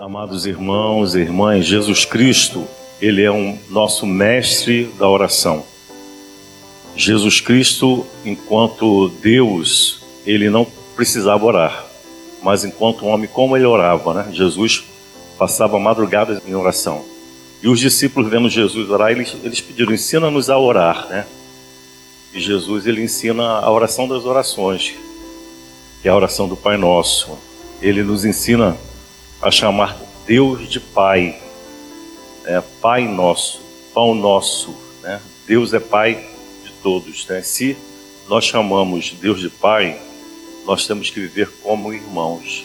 Amados irmãos e irmãs, Jesus Cristo, ele é um nosso mestre da oração. Jesus Cristo, enquanto Deus, ele não precisava orar, mas enquanto homem, como ele orava, né? Jesus passava madrugadas em oração. E os discípulos vendo Jesus orar, eles, eles pediram: ensina-nos a orar, né? E Jesus ele ensina a oração das orações, que é a oração do Pai Nosso. Ele nos ensina a chamar Deus de Pai, é, Pai Nosso, Pão Nosso, né? Deus é Pai de todos, né? Se nós chamamos Deus de Pai, nós temos que viver como irmãos.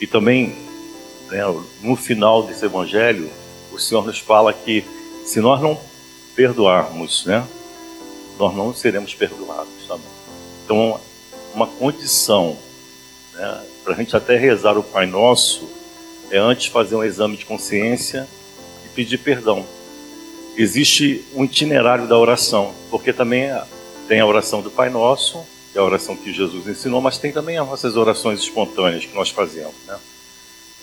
E também, né, no final desse Evangelho, o Senhor nos fala que se nós não perdoarmos, né, nós não seremos perdoados também. Então, uma condição né, para a gente até rezar o Pai Nosso é antes fazer um exame de consciência e pedir perdão. Existe um itinerário da oração, porque também tem a oração do Pai Nosso, que é a oração que Jesus ensinou, mas tem também as nossas orações espontâneas que nós fazemos, né?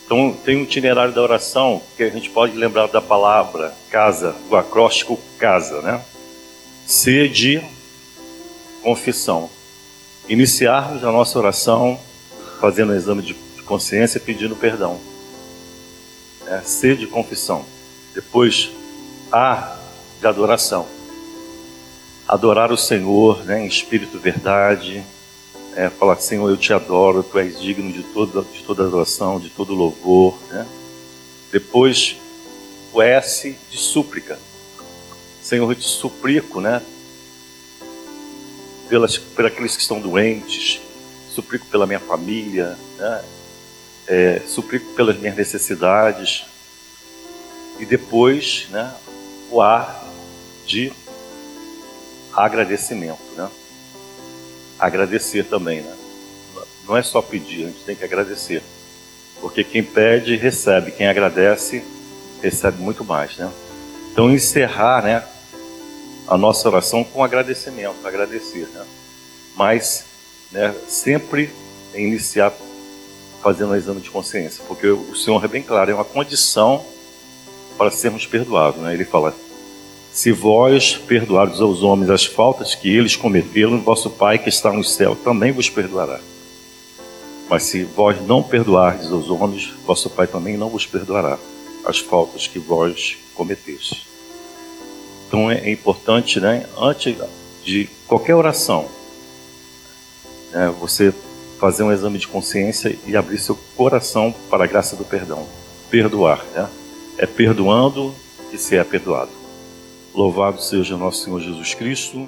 Então, tem um itinerário da oração que a gente pode lembrar da palavra casa, do acróstico casa, né? C de confissão. Iniciarmos a nossa oração fazendo um exame de consciência pedindo perdão. É, C de confissão. Depois, A de adoração. Adorar o Senhor né, em espírito verdade, é, falar, Senhor, eu te adoro, tu és digno de toda, de toda adoração, de todo louvor. Né? Depois, o S de súplica. Senhor, eu te suplico, né? Pelas, por aqueles que estão doentes, suplico pela minha família, né? É, suplico pelas minhas necessidades. E depois, né, o ar de agradecimento, né? agradecer também, né? Não é só pedir, a gente tem que agradecer. Porque quem pede, recebe. Quem agradece, recebe muito mais, né? Então, encerrar, né? A nossa oração com agradecimento, agradecer, né? Mas, né, sempre iniciar fazendo um exame de consciência. Porque o Senhor é bem claro, é uma condição para sermos perdoados, né? Ele fala, se vós perdoardes aos homens as faltas que eles cometeram, vosso Pai que está no céu também vos perdoará. Mas se vós não perdoardes aos homens, vosso Pai também não vos perdoará as faltas que vós cometeste. Então é importante, né, antes de qualquer oração, né, você fazer um exame de consciência e abrir seu coração para a graça do perdão. Perdoar, né? É perdoando que se é perdoado. Louvado seja nosso Senhor Jesus Cristo.